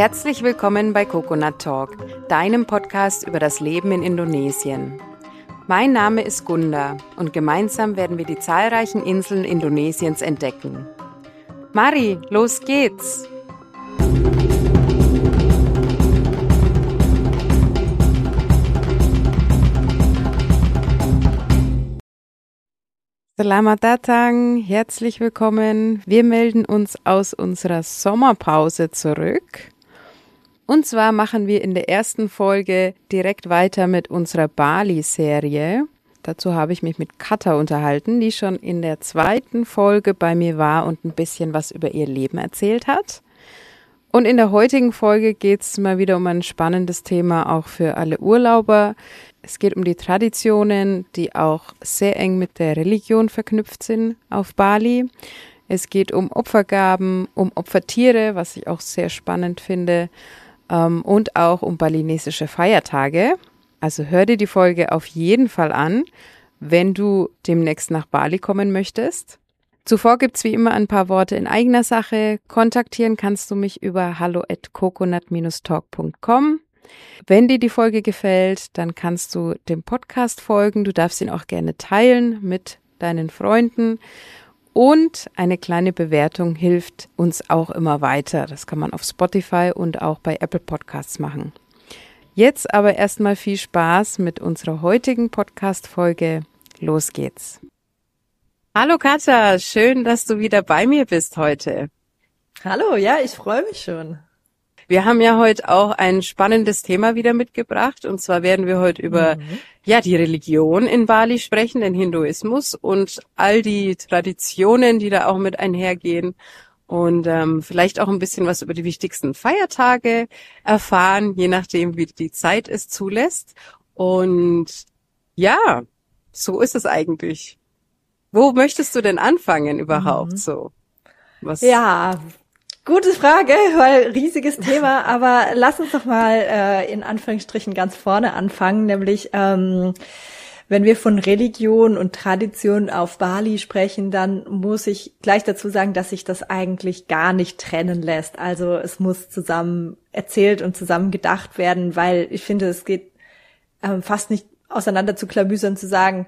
Herzlich willkommen bei Coconut Talk, deinem Podcast über das Leben in Indonesien. Mein Name ist Gunda und gemeinsam werden wir die zahlreichen Inseln Indonesiens entdecken. Mari, los geht's! Selamat datang, herzlich willkommen. Wir melden uns aus unserer Sommerpause zurück. Und zwar machen wir in der ersten Folge direkt weiter mit unserer Bali-Serie. Dazu habe ich mich mit Katha unterhalten, die schon in der zweiten Folge bei mir war und ein bisschen was über ihr Leben erzählt hat. Und in der heutigen Folge geht es mal wieder um ein spannendes Thema auch für alle Urlauber. Es geht um die Traditionen, die auch sehr eng mit der Religion verknüpft sind auf Bali. Es geht um Opfergaben, um Opfertiere, was ich auch sehr spannend finde, ähm, und auch um balinesische Feiertage. Also hör dir die Folge auf jeden Fall an, wenn du demnächst nach Bali kommen möchtest. Zuvor gibt's wie immer ein paar Worte in eigener Sache. Kontaktieren kannst du mich über hallo at coconut-talk.com. Wenn dir die Folge gefällt, dann kannst du dem Podcast folgen. Du darfst ihn auch gerne teilen mit deinen Freunden. Und eine kleine Bewertung hilft uns auch immer weiter. Das kann man auf Spotify und auch bei Apple Podcasts machen. Jetzt aber erstmal viel Spaß mit unserer heutigen Podcast-Folge. Los geht's. Hallo Katja, schön, dass du wieder bei mir bist heute. Hallo, ja, ich freue mich schon. Wir haben ja heute auch ein spannendes Thema wieder mitgebracht. Und zwar werden wir heute über mhm. ja die Religion in Bali sprechen, den Hinduismus und all die Traditionen, die da auch mit einhergehen. Und ähm, vielleicht auch ein bisschen was über die wichtigsten Feiertage erfahren, je nachdem, wie die Zeit es zulässt. Und ja, so ist es eigentlich. Wo möchtest du denn anfangen überhaupt mhm. so? Was? Ja, Gute Frage, weil riesiges Thema, aber lass uns doch mal äh, in Anführungsstrichen ganz vorne anfangen, nämlich ähm, wenn wir von Religion und Tradition auf Bali sprechen, dann muss ich gleich dazu sagen, dass sich das eigentlich gar nicht trennen lässt. Also es muss zusammen erzählt und zusammen gedacht werden, weil ich finde, es geht ähm, fast nicht auseinander zu klamüsern zu sagen,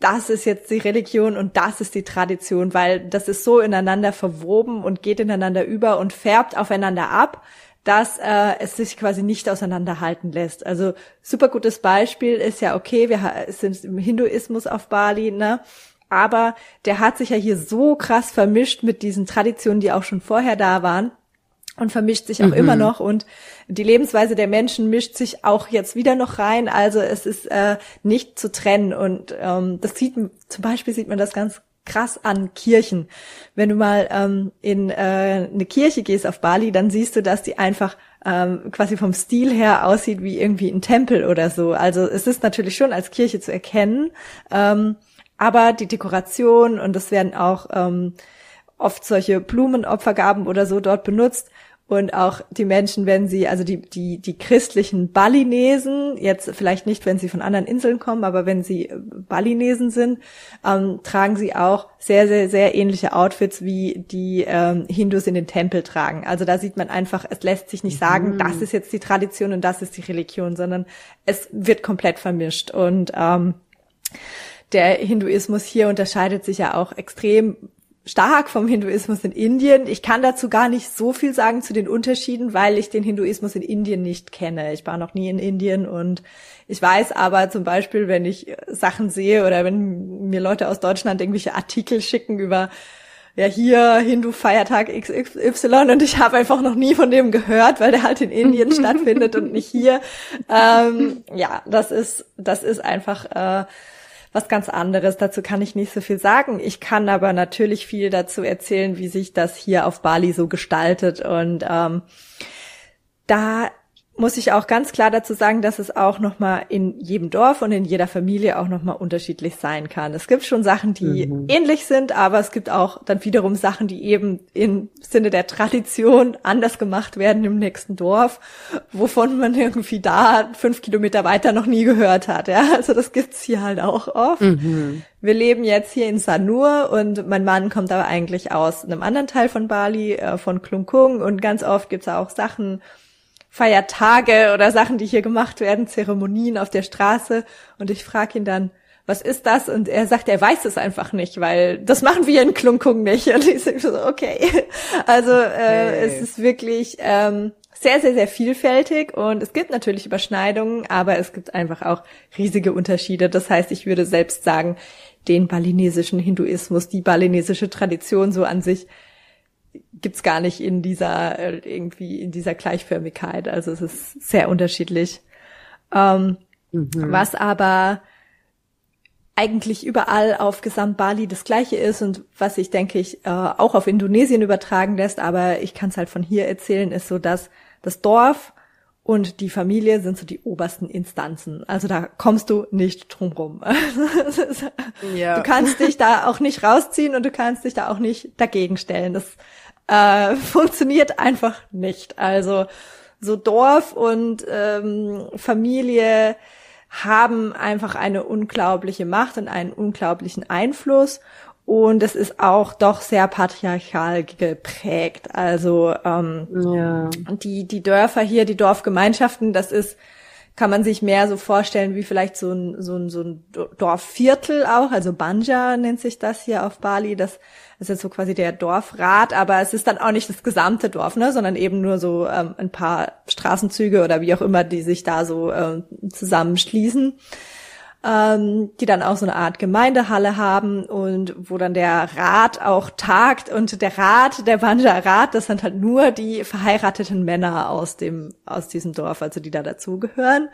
das ist jetzt die Religion und das ist die Tradition, weil das ist so ineinander verwoben und geht ineinander über und färbt aufeinander ab, dass äh, es sich quasi nicht auseinanderhalten lässt. Also super gutes Beispiel ist ja okay, wir sind im Hinduismus auf Bali, ne? Aber der hat sich ja hier so krass vermischt mit diesen Traditionen, die auch schon vorher da waren und vermischt sich auch mhm. immer noch und die Lebensweise der Menschen mischt sich auch jetzt wieder noch rein. Also es ist äh, nicht zu trennen und ähm, das sieht zum Beispiel sieht man das ganz krass an Kirchen. Wenn du mal ähm, in äh, eine Kirche gehst auf Bali, dann siehst du, dass die einfach ähm, quasi vom Stil her aussieht wie irgendwie ein Tempel oder so. Also es ist natürlich schon als Kirche zu erkennen, ähm, aber die Dekoration und es werden auch ähm, oft solche Blumenopfergaben oder so dort benutzt. Und auch die Menschen, wenn sie, also die, die, die christlichen Balinesen, jetzt vielleicht nicht, wenn sie von anderen Inseln kommen, aber wenn sie äh, Balinesen sind, ähm, tragen sie auch sehr, sehr, sehr ähnliche Outfits, wie die ähm, Hindus in den Tempel tragen. Also da sieht man einfach, es lässt sich nicht sagen, mhm. das ist jetzt die Tradition und das ist die Religion, sondern es wird komplett vermischt. Und ähm, der Hinduismus hier unterscheidet sich ja auch extrem stark vom Hinduismus in Indien. Ich kann dazu gar nicht so viel sagen zu den Unterschieden, weil ich den Hinduismus in Indien nicht kenne. Ich war noch nie in Indien und ich weiß aber zum Beispiel, wenn ich Sachen sehe oder wenn mir Leute aus Deutschland irgendwelche Artikel schicken über ja hier Hindu-Feiertag XY und ich habe einfach noch nie von dem gehört, weil der halt in Indien stattfindet und nicht hier. Ähm, ja, das ist das ist einfach äh, was ganz anderes. Dazu kann ich nicht so viel sagen. Ich kann aber natürlich viel dazu erzählen, wie sich das hier auf Bali so gestaltet. Und ähm, da muss ich auch ganz klar dazu sagen, dass es auch nochmal in jedem Dorf und in jeder Familie auch nochmal unterschiedlich sein kann. Es gibt schon Sachen, die mhm. ähnlich sind, aber es gibt auch dann wiederum Sachen, die eben im Sinne der Tradition anders gemacht werden im nächsten Dorf, wovon man irgendwie da fünf Kilometer weiter noch nie gehört hat. Ja, also das gibt's hier halt auch oft. Mhm. Wir leben jetzt hier in Sanur und mein Mann kommt aber eigentlich aus einem anderen Teil von Bali, äh, von Klungkung und ganz oft gibt's auch Sachen, Feiertage oder Sachen, die hier gemacht werden, Zeremonien auf der Straße. Und ich frage ihn dann, was ist das? Und er sagt, er weiß es einfach nicht, weil das machen wir in Klunkung nicht. Und ich so, okay. Also äh, okay. es ist wirklich ähm, sehr, sehr, sehr vielfältig und es gibt natürlich Überschneidungen, aber es gibt einfach auch riesige Unterschiede. Das heißt, ich würde selbst sagen, den balinesischen Hinduismus, die balinesische Tradition so an sich gibt's gar nicht in dieser äh, irgendwie in dieser Gleichförmigkeit. Also es ist sehr unterschiedlich. Ähm, mhm. Was aber eigentlich überall auf Gesamt Bali das Gleiche ist und was ich denke ich äh, auch auf Indonesien übertragen lässt, aber ich kann es halt von hier erzählen, ist so, dass das Dorf und die Familie sind so die obersten Instanzen. Also da kommst du nicht drum rum. ja. Du kannst dich da auch nicht rausziehen und du kannst dich da auch nicht dagegen stellen. Das äh, funktioniert einfach nicht. Also so Dorf und ähm, Familie haben einfach eine unglaubliche Macht und einen unglaublichen Einfluss. Und es ist auch doch sehr patriarchal geprägt. Also ähm, ja. die, die Dörfer hier, die Dorfgemeinschaften, das ist, kann man sich mehr so vorstellen wie vielleicht so ein, so ein, so ein Dorfviertel auch. Also Banja nennt sich das hier auf Bali. Das ist jetzt so quasi der Dorfrat, aber es ist dann auch nicht das gesamte Dorf, ne, sondern eben nur so ähm, ein paar Straßenzüge oder wie auch immer, die sich da so ähm, zusammenschließen ähm, die dann auch so eine Art Gemeindehalle haben und wo dann der Rat auch tagt und der Rat, der Banja Rat, das sind halt nur die verheirateten Männer aus dem aus diesem Dorf, also die da dazugehören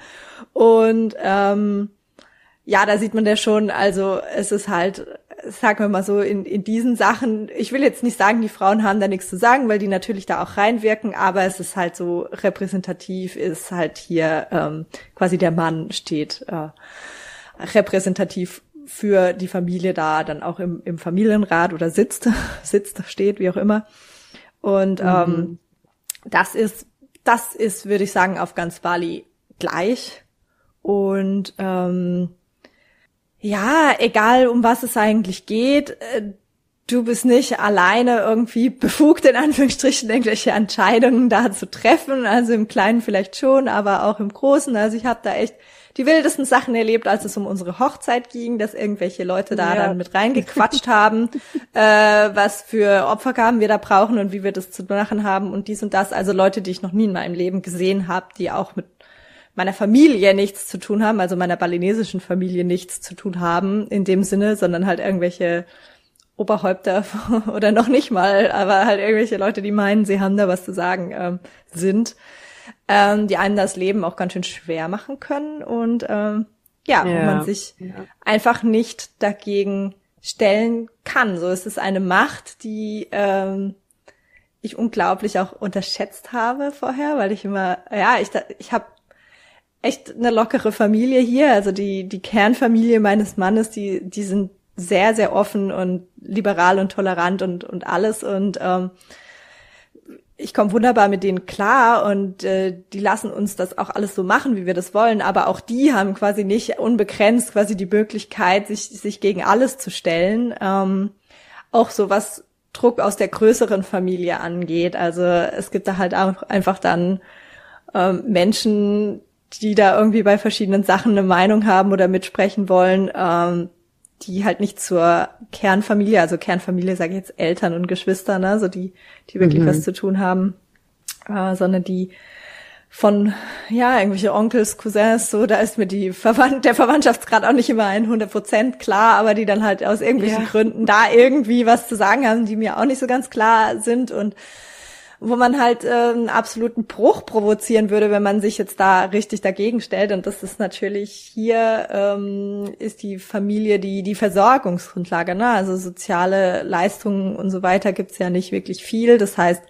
und ähm, ja, da sieht man ja schon, also es ist halt, sagen wir mal so, in, in diesen Sachen, ich will jetzt nicht sagen, die Frauen haben da nichts zu sagen, weil die natürlich da auch reinwirken, aber es ist halt so repräsentativ, ist halt hier ähm, quasi der Mann steht. Äh, repräsentativ für die Familie da dann auch im, im Familienrat oder sitzt, sitzt, steht, wie auch immer. Und mhm. ähm, das ist, das ist, würde ich sagen, auf ganz Bali gleich. Und ähm, ja, egal um was es eigentlich geht, äh, du bist nicht alleine irgendwie befugt, in Anführungsstrichen, irgendwelche Entscheidungen da zu treffen. Also im Kleinen vielleicht schon, aber auch im Großen. Also ich habe da echt die wildesten Sachen erlebt, als es um unsere Hochzeit ging, dass irgendwelche Leute da ja. dann mit reingequatscht haben, äh, was für Opfergaben wir da brauchen und wie wir das zu machen haben und dies und das. Also Leute, die ich noch nie in meinem Leben gesehen habe, die auch mit meiner Familie nichts zu tun haben, also meiner balinesischen Familie nichts zu tun haben in dem Sinne, sondern halt irgendwelche Oberhäupter oder noch nicht mal, aber halt irgendwelche Leute, die meinen, sie haben da was zu sagen, ähm, sind ähm, die einem das Leben auch ganz schön schwer machen können und ähm, ja, ja, man sich ja. einfach nicht dagegen stellen kann. So es ist eine Macht, die ähm, ich unglaublich auch unterschätzt habe vorher, weil ich immer, ja, ich, ich habe echt eine lockere Familie hier. Also die, die Kernfamilie meines Mannes, die, die sind sehr, sehr offen und liberal und tolerant und, und alles. Und ähm, ich komme wunderbar mit denen klar und äh, die lassen uns das auch alles so machen, wie wir das wollen. Aber auch die haben quasi nicht unbegrenzt quasi die Möglichkeit, sich, sich gegen alles zu stellen. Ähm, auch so was Druck aus der größeren Familie angeht. Also es gibt da halt auch einfach dann ähm, Menschen, die da irgendwie bei verschiedenen Sachen eine Meinung haben oder mitsprechen wollen. Ähm, die halt nicht zur Kernfamilie, also Kernfamilie sage ich jetzt Eltern und Geschwister, ne, so die, die wirklich mhm. was zu tun haben, äh, sondern die von, ja, irgendwelche Onkels, Cousins, so, da ist mir die Verwand der Verwandtschaftsgrad auch nicht immer 100 Prozent klar, aber die dann halt aus irgendwelchen ja. Gründen da irgendwie was zu sagen haben, die mir auch nicht so ganz klar sind und wo man halt äh, einen absoluten Bruch provozieren würde, wenn man sich jetzt da richtig dagegen stellt. Und das ist natürlich hier ähm, ist die Familie die die Versorgungsgrundlage. Ne? Also soziale Leistungen und so weiter gibt's ja nicht wirklich viel. Das heißt,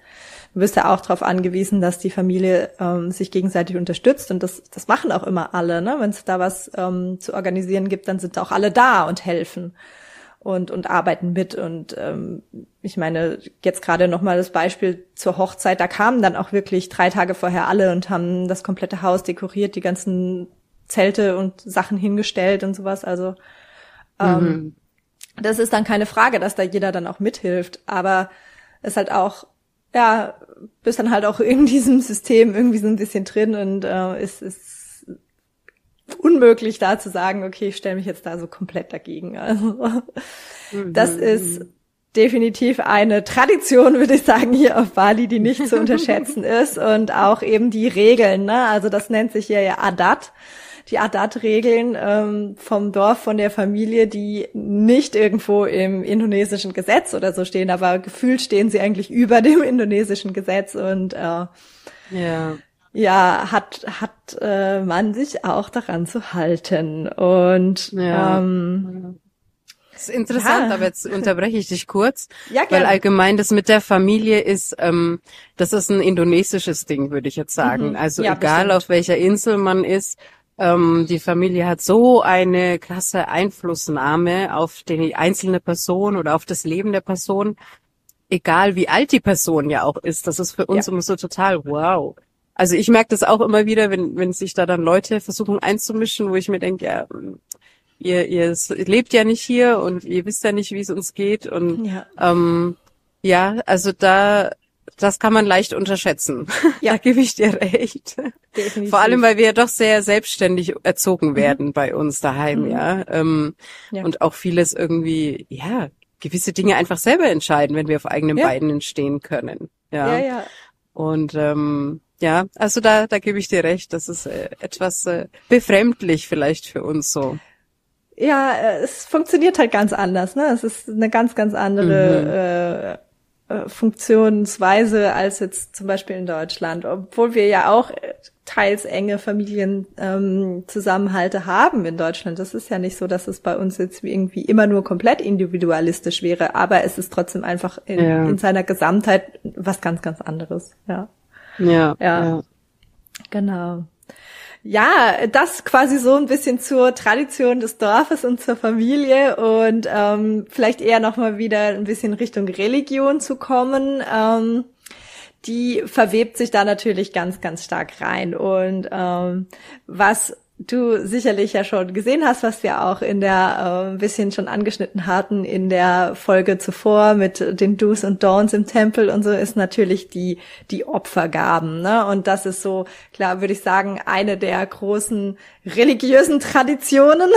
du bist ja auch darauf angewiesen, dass die Familie ähm, sich gegenseitig unterstützt und das, das machen auch immer alle. Ne? Wenn es da was ähm, zu organisieren gibt, dann sind auch alle da und helfen und, und arbeiten mit. Und ähm, ich meine, jetzt gerade nochmal das Beispiel zur Hochzeit, da kamen dann auch wirklich drei Tage vorher alle und haben das komplette Haus dekoriert, die ganzen Zelte und Sachen hingestellt und sowas. Also ähm, mhm. das ist dann keine Frage, dass da jeder dann auch mithilft. Aber es ist halt auch ja, bist dann halt auch in diesem System irgendwie so ein bisschen drin und äh, es ist unmöglich da zu sagen, okay, ich stelle mich jetzt da so komplett dagegen. Also das mhm. ist definitiv eine Tradition, würde ich sagen, hier auf Bali, die nicht zu unterschätzen ist und auch eben die Regeln. Ne? Also das nennt sich hier ja Adat die Adat-Regeln ähm, vom Dorf, von der Familie, die nicht irgendwo im indonesischen Gesetz oder so stehen, aber gefühlt stehen sie eigentlich über dem indonesischen Gesetz und äh, ja. Ja, hat hat äh, man sich auch daran zu halten und ja. ähm, das ist interessant, ja. aber jetzt unterbreche ich dich kurz, ja, weil allgemein das mit der Familie ist, ähm, das ist ein indonesisches Ding, würde ich jetzt sagen. Mhm. Also ja, egal bestimmt. auf welcher Insel man ist, ähm, die Familie hat so eine krasse Einflussnahme auf die einzelne Person oder auf das Leben der Person, egal wie alt die Person ja auch ist. Das ist für uns immer so total wow. Also ich merke das auch immer wieder, wenn, wenn sich da dann Leute versuchen einzumischen, wo ich mir denke, ja, ihr, ihr lebt ja nicht hier und ihr wisst ja nicht, wie es uns geht. Und ja, ähm, ja also da das kann man leicht unterschätzen. Ja, da gebe ich dir recht. Definitiv. Vor allem, weil wir ja doch sehr selbstständig erzogen mhm. werden mhm. bei uns daheim, mhm. ja? Ähm, ja. Und auch vieles irgendwie, ja, gewisse Dinge einfach selber entscheiden, wenn wir auf eigenen ja. Beinen stehen können. Ja, ja. ja. Und ähm, ja, also da, da gebe ich dir recht. Das ist äh, etwas äh, befremdlich vielleicht für uns so ja, äh, es funktioniert halt ganz anders. Ne? Es ist eine ganz, ganz andere mhm. äh, äh, Funktionsweise als jetzt zum Beispiel in Deutschland, obwohl wir ja auch teils enge Familienzusammenhalte ähm, haben in Deutschland. Das ist ja nicht so, dass es bei uns jetzt irgendwie immer nur komplett individualistisch wäre, aber es ist trotzdem einfach in, ja. in seiner Gesamtheit was ganz, ganz anderes. Ja. Ja. ja. ja. Genau. Ja, das quasi so ein bisschen zur Tradition des Dorfes und zur Familie und ähm, vielleicht eher nochmal wieder ein bisschen Richtung Religion zu kommen. Ähm, die verwebt sich da natürlich ganz, ganz stark rein. Und ähm, was du sicherlich ja schon gesehen hast, was wir auch in der äh, ein bisschen schon angeschnitten hatten in der Folge zuvor mit den Do's und Don'ts im Tempel und so ist natürlich die die Opfergaben, ne? Und das ist so klar, würde ich sagen, eine der großen religiösen Traditionen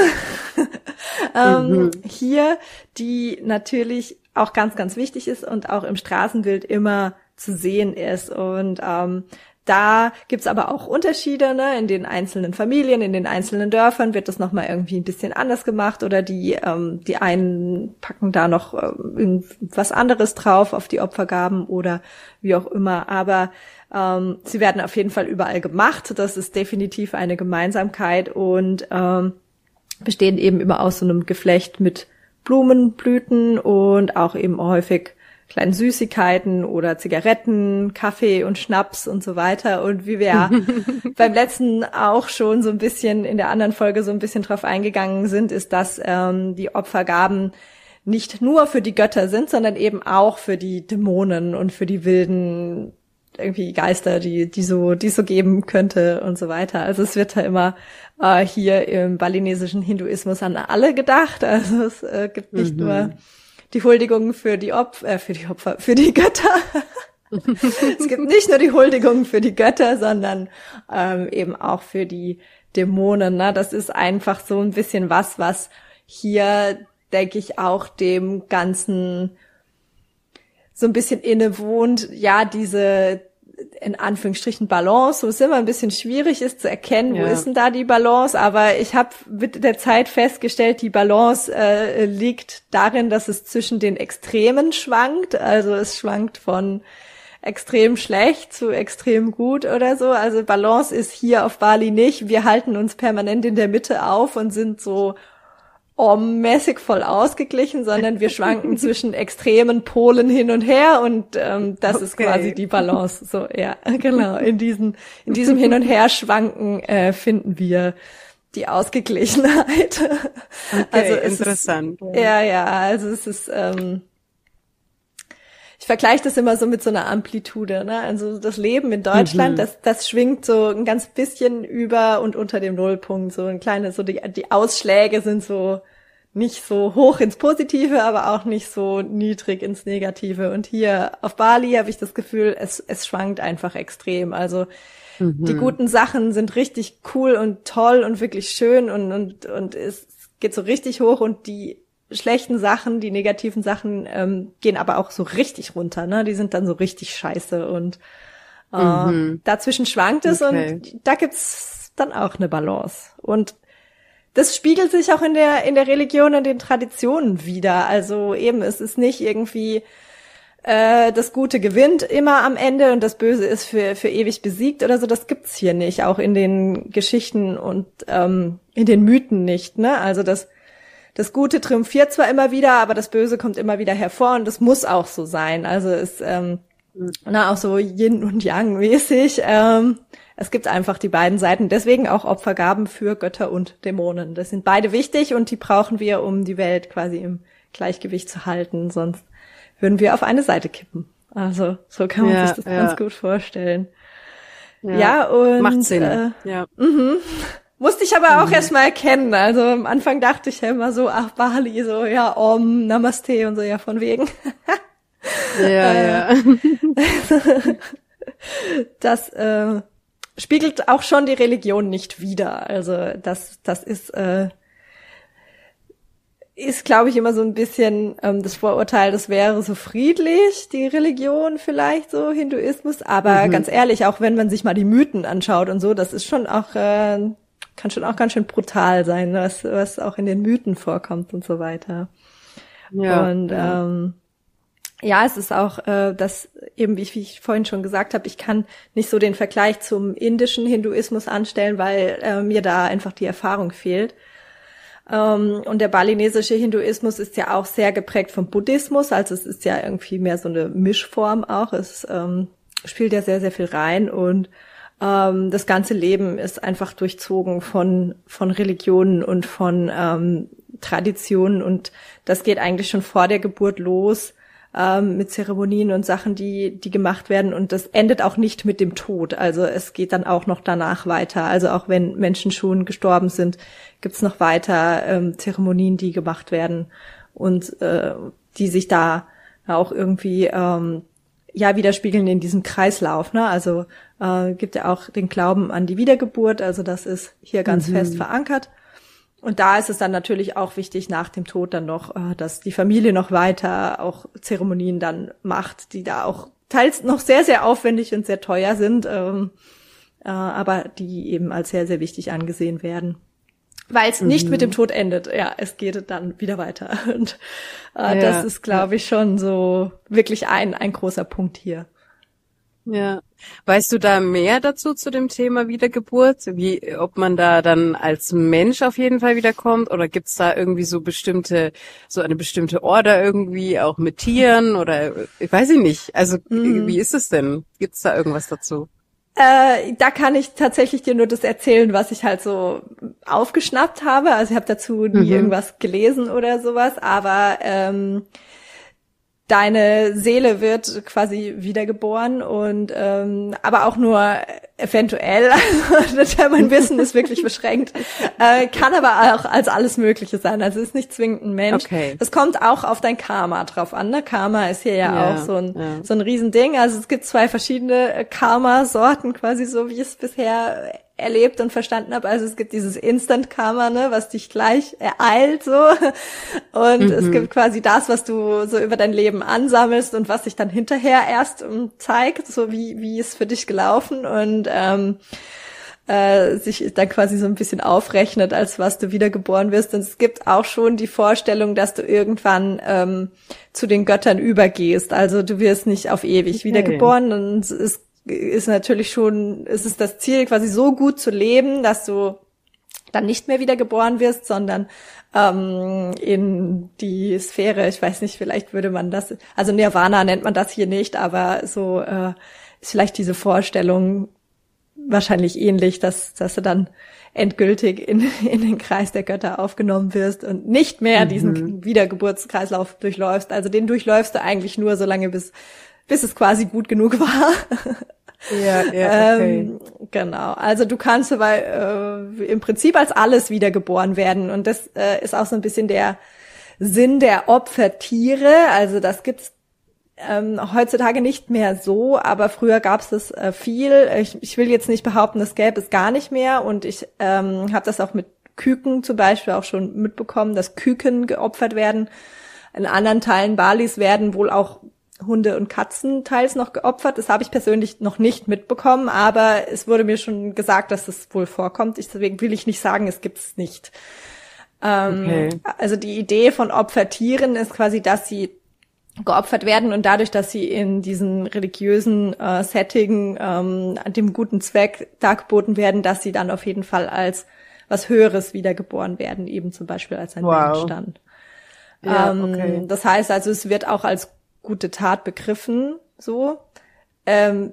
ähm, mhm. hier, die natürlich auch ganz ganz wichtig ist und auch im Straßenbild immer zu sehen ist und ähm, da gibt's aber auch Unterschiede, ne? In den einzelnen Familien, in den einzelnen Dörfern wird das nochmal irgendwie ein bisschen anders gemacht oder die, ähm, die einen packen da noch ähm, was anderes drauf auf die Opfergaben oder wie auch immer. Aber ähm, sie werden auf jeden Fall überall gemacht. Das ist definitiv eine Gemeinsamkeit und ähm, bestehen eben immer aus so einem Geflecht mit Blumenblüten und auch eben häufig kleinen Süßigkeiten oder Zigaretten, Kaffee und Schnaps und so weiter. Und wie wir ja beim letzten auch schon so ein bisschen in der anderen Folge so ein bisschen drauf eingegangen sind, ist, dass ähm, die Opfergaben nicht nur für die Götter sind, sondern eben auch für die Dämonen und für die wilden irgendwie Geister, die die so die so geben könnte und so weiter. Also es wird da immer äh, hier im balinesischen Hinduismus an alle gedacht. Also es äh, gibt nicht mhm. nur die Huldigung für die Opfer, äh, für die Opfer, für die Götter. es gibt nicht nur die Huldigung für die Götter, sondern ähm, eben auch für die Dämonen. Ne? Das ist einfach so ein bisschen was, was hier, denke ich, auch dem Ganzen so ein bisschen innewohnt. Ja, diese in Anführungsstrichen Balance, wo es immer ein bisschen schwierig ist zu erkennen, ja. wo ist denn da die Balance. Aber ich habe mit der Zeit festgestellt, die Balance äh, liegt darin, dass es zwischen den Extremen schwankt. Also es schwankt von extrem schlecht zu extrem gut oder so. Also Balance ist hier auf Bali nicht. Wir halten uns permanent in der Mitte auf und sind so oh, mäßig voll ausgeglichen, sondern wir schwanken zwischen extremen Polen hin und her und ähm, das okay. ist quasi die Balance. So, ja, genau. In diesen, in diesem Hin und Her schwanken äh, finden wir die Ausgeglichenheit. Okay, also interessant. Ist, ja, ja, also es ist, ähm, ich vergleiche das immer so mit so einer Amplitude. Ne? Also das Leben in Deutschland, mhm. das, das schwingt so ein ganz bisschen über und unter dem Nullpunkt. So ein kleines, so die, die Ausschläge sind so nicht so hoch ins Positive, aber auch nicht so niedrig ins Negative. Und hier auf Bali habe ich das Gefühl, es, es schwankt einfach extrem. Also mhm. die guten Sachen sind richtig cool und toll und wirklich schön und, und, und es geht so richtig hoch und die schlechten Sachen, die negativen Sachen ähm, gehen aber auch so richtig runter. Ne? Die sind dann so richtig scheiße und äh, mhm. dazwischen schwankt es okay. und da gibt's dann auch eine Balance. Und das spiegelt sich auch in der, in der Religion und den Traditionen wieder. Also eben, es ist nicht irgendwie, äh, das Gute gewinnt immer am Ende und das Böse ist für, für ewig besiegt oder so. Das gibt's hier nicht, auch in den Geschichten und ähm, in den Mythen nicht. Ne? Also das, das Gute triumphiert zwar immer wieder, aber das Böse kommt immer wieder hervor und das muss auch so sein. Also ist ähm, na auch so Yin und Yang mäßig. Ähm, es gibt einfach die beiden Seiten. Deswegen auch Opfergaben für Götter und Dämonen. Das sind beide wichtig und die brauchen wir, um die Welt quasi im Gleichgewicht zu halten. Sonst würden wir auf eine Seite kippen. Also so kann man ja, sich das ja. ganz gut vorstellen. Ja, ja und macht Sinn. Äh, ja. Mhm. Musste ich aber auch mhm. erst mal erkennen. Also am Anfang dachte ich ja immer so, ach Bali, so ja, Om, Namaste und so, ja, von wegen. ja, ja. das äh, spiegelt auch schon die Religion nicht wider. Also das, das ist, äh, ist, glaube ich, immer so ein bisschen ähm, das Vorurteil, das wäre so friedlich, die Religion vielleicht so, Hinduismus. Aber mhm. ganz ehrlich, auch wenn man sich mal die Mythen anschaut und so, das ist schon auch, äh, kann schon auch ganz schön brutal sein, was, was auch in den Mythen vorkommt und so weiter. Ja, und ja. ähm, ja, es ist auch äh, das eben, wie ich, wie ich vorhin schon gesagt habe, ich kann nicht so den Vergleich zum indischen Hinduismus anstellen, weil äh, mir da einfach die Erfahrung fehlt. Ähm, und der balinesische Hinduismus ist ja auch sehr geprägt vom Buddhismus, also es ist ja irgendwie mehr so eine Mischform auch. Es ähm, spielt ja sehr, sehr viel rein und ähm, das ganze Leben ist einfach durchzogen von, von Religionen und von ähm, Traditionen und das geht eigentlich schon vor der Geburt los ähm, mit Zeremonien und Sachen, die, die gemacht werden. Und das endet auch nicht mit dem Tod. Also es geht dann auch noch danach weiter. Also auch wenn Menschen schon gestorben sind, gibt's noch weiter ähm, Zeremonien, die gemacht werden und äh, die sich da auch irgendwie ähm, ja widerspiegeln in diesem Kreislauf. Ne? Also äh, gibt ja auch den Glauben an die Wiedergeburt. Also das ist hier ganz mhm. fest verankert. Und da ist es dann natürlich auch wichtig, nach dem Tod dann noch, äh, dass die Familie noch weiter auch Zeremonien dann macht, die da auch teils noch sehr, sehr aufwendig und sehr teuer sind, ähm, äh, aber die eben als sehr, sehr wichtig angesehen werden. Weil es mhm. nicht mit dem Tod endet. Ja, es geht dann wieder weiter. Und äh, ja. das ist, glaube ich, schon so wirklich ein, ein großer Punkt hier. Ja. Weißt du da mehr dazu zu dem Thema Wiedergeburt? Wie, ob man da dann als Mensch auf jeden Fall wiederkommt oder gibt's da irgendwie so bestimmte, so eine bestimmte Order irgendwie auch mit Tieren oder ich weiß ich nicht. Also mhm. wie ist es denn? Gibt's da irgendwas dazu? Äh, da kann ich tatsächlich dir nur das erzählen, was ich halt so aufgeschnappt habe. Also ich habe dazu nie mhm. irgendwas gelesen oder sowas, aber ähm, deine Seele wird quasi wiedergeboren und ähm, aber auch nur eventuell, also mein Wissen ist wirklich beschränkt, äh, kann aber auch als alles Mögliche sein. Also ist nicht zwingend ein Mensch. Okay. Das kommt auch auf dein Karma drauf an. Ne? Karma ist hier ja, ja auch so ein ja. so ein Riesending. Also es gibt zwei verschiedene Karma-Sorten, quasi so wie es bisher erlebt und verstanden habe. Also es gibt dieses Instant Karma, ne, was dich gleich ereilt so und mhm. es gibt quasi das, was du so über dein Leben ansammelst und was sich dann hinterher erst um, ähm, zeigt, so wie wie es für dich gelaufen und ähm, äh, sich dann quasi so ein bisschen aufrechnet, als was du wiedergeboren wirst. Und es gibt auch schon die Vorstellung, dass du irgendwann ähm, zu den Göttern übergehst. Also du wirst nicht auf ewig okay. wiedergeboren und es ist natürlich schon, es ist das Ziel, quasi so gut zu leben, dass du dann nicht mehr wieder geboren wirst, sondern ähm, in die Sphäre, ich weiß nicht, vielleicht würde man das, also Nirvana nennt man das hier nicht, aber so äh, ist vielleicht diese Vorstellung wahrscheinlich ähnlich, dass, dass du dann endgültig in, in den Kreis der Götter aufgenommen wirst und nicht mehr mhm. diesen Wiedergeburtskreislauf durchläufst. Also den durchläufst du eigentlich nur, solange bis bis es quasi gut genug war. Ja, ja, okay. ähm, genau. Also du kannst aber äh, im Prinzip als alles wiedergeboren werden und das äh, ist auch so ein bisschen der Sinn der Opfertiere. Also das gibt's ähm, heutzutage nicht mehr so, aber früher gab es das äh, viel. Ich, ich will jetzt nicht behaupten, das gäbe es gar nicht mehr und ich ähm, habe das auch mit Küken zum Beispiel auch schon mitbekommen, dass Küken geopfert werden. In anderen Teilen Balis werden wohl auch Hunde und Katzen teils noch geopfert. Das habe ich persönlich noch nicht mitbekommen, aber es wurde mir schon gesagt, dass es wohl vorkommt. Ich, deswegen will ich nicht sagen, es gibt es nicht. Ähm, okay. Also die Idee von Opfertieren ist quasi, dass sie geopfert werden und dadurch, dass sie in diesen religiösen äh, Setting ähm, dem guten Zweck dargeboten werden, dass sie dann auf jeden Fall als was Höheres wiedergeboren werden, eben zum Beispiel als ein wow. Mensch dann. Ja, ähm, okay. Das heißt also, es wird auch als gute Tat begriffen, so. Ähm,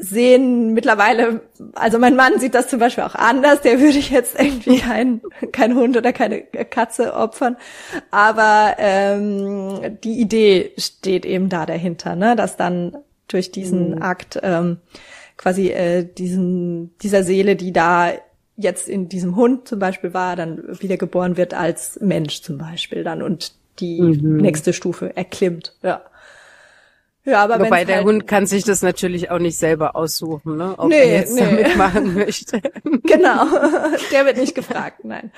sehen mittlerweile, also mein Mann sieht das zum Beispiel auch anders, der würde ich jetzt irgendwie kein, kein Hund oder keine Katze opfern, aber ähm, die Idee steht eben da dahinter, ne, dass dann durch diesen mhm. Akt ähm, quasi äh, diesen dieser Seele, die da jetzt in diesem Hund zum Beispiel war, dann wiedergeboren wird als Mensch zum Beispiel dann und die mhm. nächste Stufe erklimmt, ja. Ja, aber Wobei der halt Hund kann sich das natürlich auch nicht selber aussuchen, ne? ob nee, er jetzt nee. damit machen möchte. genau, der wird nicht gefragt, nein.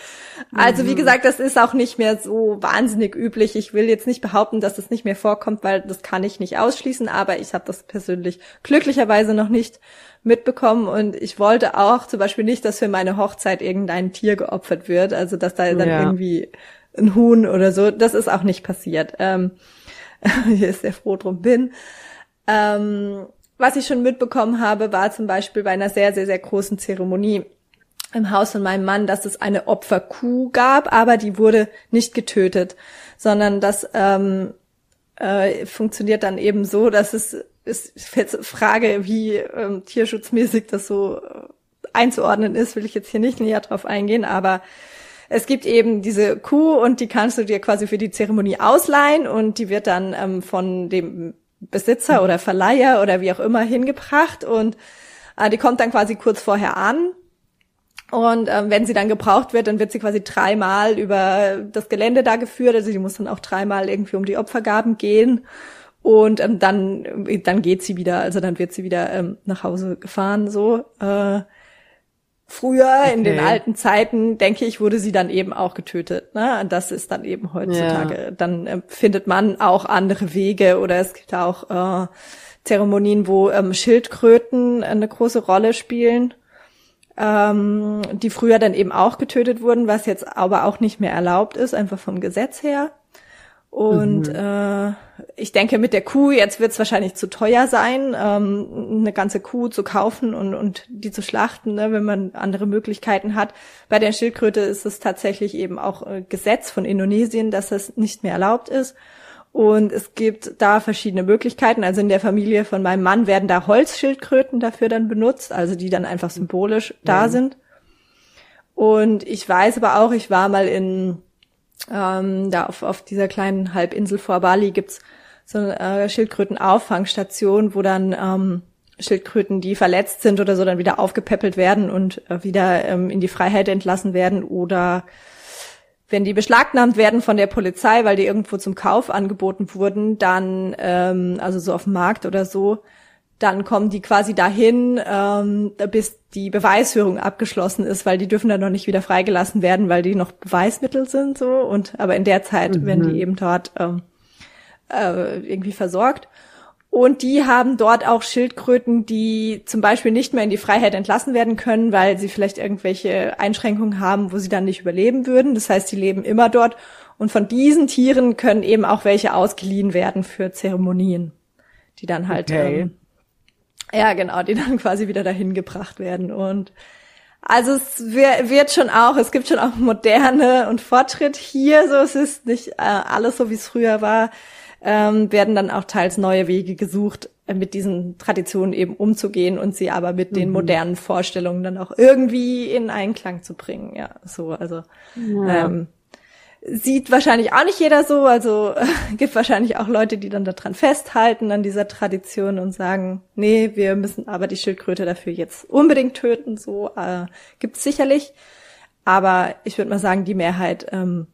Also wie mhm. gesagt, das ist auch nicht mehr so wahnsinnig üblich. Ich will jetzt nicht behaupten, dass das nicht mehr vorkommt, weil das kann ich nicht ausschließen, aber ich habe das persönlich glücklicherweise noch nicht mitbekommen und ich wollte auch zum Beispiel nicht, dass für meine Hochzeit irgendein Tier geopfert wird, also dass da dann ja. irgendwie ein Huhn oder so, das ist auch nicht passiert. Ähm, hier sehr froh drum bin. Ähm, was ich schon mitbekommen habe, war zum Beispiel bei einer sehr, sehr, sehr großen Zeremonie im Haus von meinem Mann, dass es eine Opferkuh gab, aber die wurde nicht getötet, sondern das ähm, äh, funktioniert dann eben so, dass es ist jetzt Frage, wie ähm, tierschutzmäßig das so äh, einzuordnen ist, will ich jetzt hier nicht näher drauf eingehen, aber es gibt eben diese Kuh und die kannst du dir quasi für die Zeremonie ausleihen und die wird dann ähm, von dem Besitzer oder Verleiher oder wie auch immer hingebracht und äh, die kommt dann quasi kurz vorher an. Und ähm, wenn sie dann gebraucht wird, dann wird sie quasi dreimal über das Gelände da geführt. Also die muss dann auch dreimal irgendwie um die Opfergaben gehen. Und ähm, dann, dann geht sie wieder, also dann wird sie wieder ähm, nach Hause gefahren, so. Äh, Früher okay. in den alten Zeiten, denke ich, wurde sie dann eben auch getötet. Ne? Und das ist dann eben heutzutage. Ja. Dann äh, findet man auch andere Wege oder es gibt auch äh, Zeremonien, wo ähm, Schildkröten eine große Rolle spielen, ähm, die früher dann eben auch getötet wurden, was jetzt aber auch nicht mehr erlaubt ist, einfach vom Gesetz her. Und mhm. äh, ich denke, mit der Kuh, jetzt wird es wahrscheinlich zu teuer sein, ähm, eine ganze Kuh zu kaufen und, und die zu schlachten, ne, wenn man andere Möglichkeiten hat. Bei der Schildkröte ist es tatsächlich eben auch äh, Gesetz von Indonesien, dass das nicht mehr erlaubt ist. Und es gibt da verschiedene Möglichkeiten. Also in der Familie von meinem Mann werden da Holzschildkröten dafür dann benutzt, also die dann einfach symbolisch da mhm. sind. Und ich weiß aber auch, ich war mal in ähm, da auf, auf dieser kleinen Halbinsel vor Bali gibt's so eine äh, Schildkrötenauffangstation, wo dann ähm, Schildkröten, die verletzt sind oder so, dann wieder aufgepäppelt werden und äh, wieder ähm, in die Freiheit entlassen werden oder wenn die beschlagnahmt werden von der Polizei, weil die irgendwo zum Kauf angeboten wurden, dann, ähm, also so auf dem Markt oder so, dann kommen die quasi dahin, ähm, bis die Beweisführung abgeschlossen ist, weil die dürfen dann noch nicht wieder freigelassen werden, weil die noch Beweismittel sind so und aber in der Zeit mhm. werden die eben dort ähm, äh, irgendwie versorgt. Und die haben dort auch Schildkröten, die zum Beispiel nicht mehr in die Freiheit entlassen werden können, weil sie vielleicht irgendwelche Einschränkungen haben, wo sie dann nicht überleben würden. Das heißt, die leben immer dort. Und von diesen Tieren können eben auch welche ausgeliehen werden für Zeremonien, die dann halt okay. ähm, ja, genau, die dann quasi wieder dahin gebracht werden. Und also es wird schon auch, es gibt schon auch Moderne und Fortschritt hier. So, es ist nicht äh, alles so, wie es früher war. Ähm, werden dann auch teils neue Wege gesucht, äh, mit diesen Traditionen eben umzugehen und sie aber mit mhm. den modernen Vorstellungen dann auch irgendwie in Einklang zu bringen. Ja, so, also ja. ähm, Sieht wahrscheinlich auch nicht jeder so, also äh, gibt wahrscheinlich auch Leute, die dann daran festhalten, an dieser Tradition und sagen, nee, wir müssen aber die Schildkröte dafür jetzt unbedingt töten, so äh, gibt's sicherlich. Aber ich würde mal sagen, die Mehrheit ähm,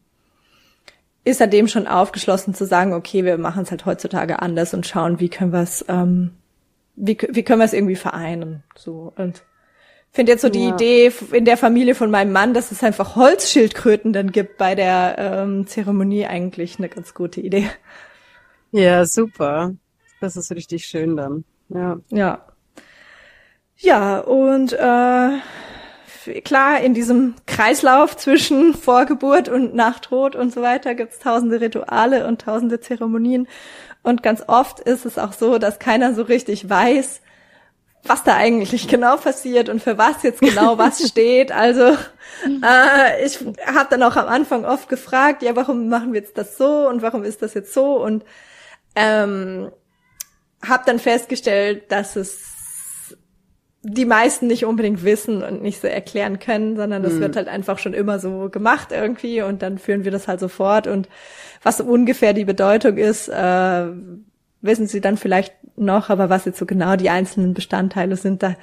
ist an dem schon aufgeschlossen zu sagen, okay, wir machen es halt heutzutage anders und schauen, wie können wir es, ähm, wie, wie können wir irgendwie vereinen. So und finde jetzt so die ja. Idee in der Familie von meinem Mann, dass es einfach Holzschildkröten dann gibt bei der ähm, Zeremonie eigentlich eine ganz gute Idee. Ja, super. Das ist richtig schön dann. Ja. Ja. Ja, und äh, klar, in diesem Kreislauf zwischen Vorgeburt und Nachtod und so weiter gibt's tausende Rituale und tausende Zeremonien. Und ganz oft ist es auch so, dass keiner so richtig weiß, was da eigentlich genau passiert und für was jetzt genau was steht. Also äh, ich habe dann auch am Anfang oft gefragt, ja, warum machen wir jetzt das so und warum ist das jetzt so? Und ähm, habe dann festgestellt, dass es die meisten nicht unbedingt wissen und nicht so erklären können, sondern das mhm. wird halt einfach schon immer so gemacht irgendwie und dann führen wir das halt so fort und was ungefähr die Bedeutung ist, äh, wissen sie dann vielleicht noch, aber was jetzt so genau die einzelnen Bestandteile sind, da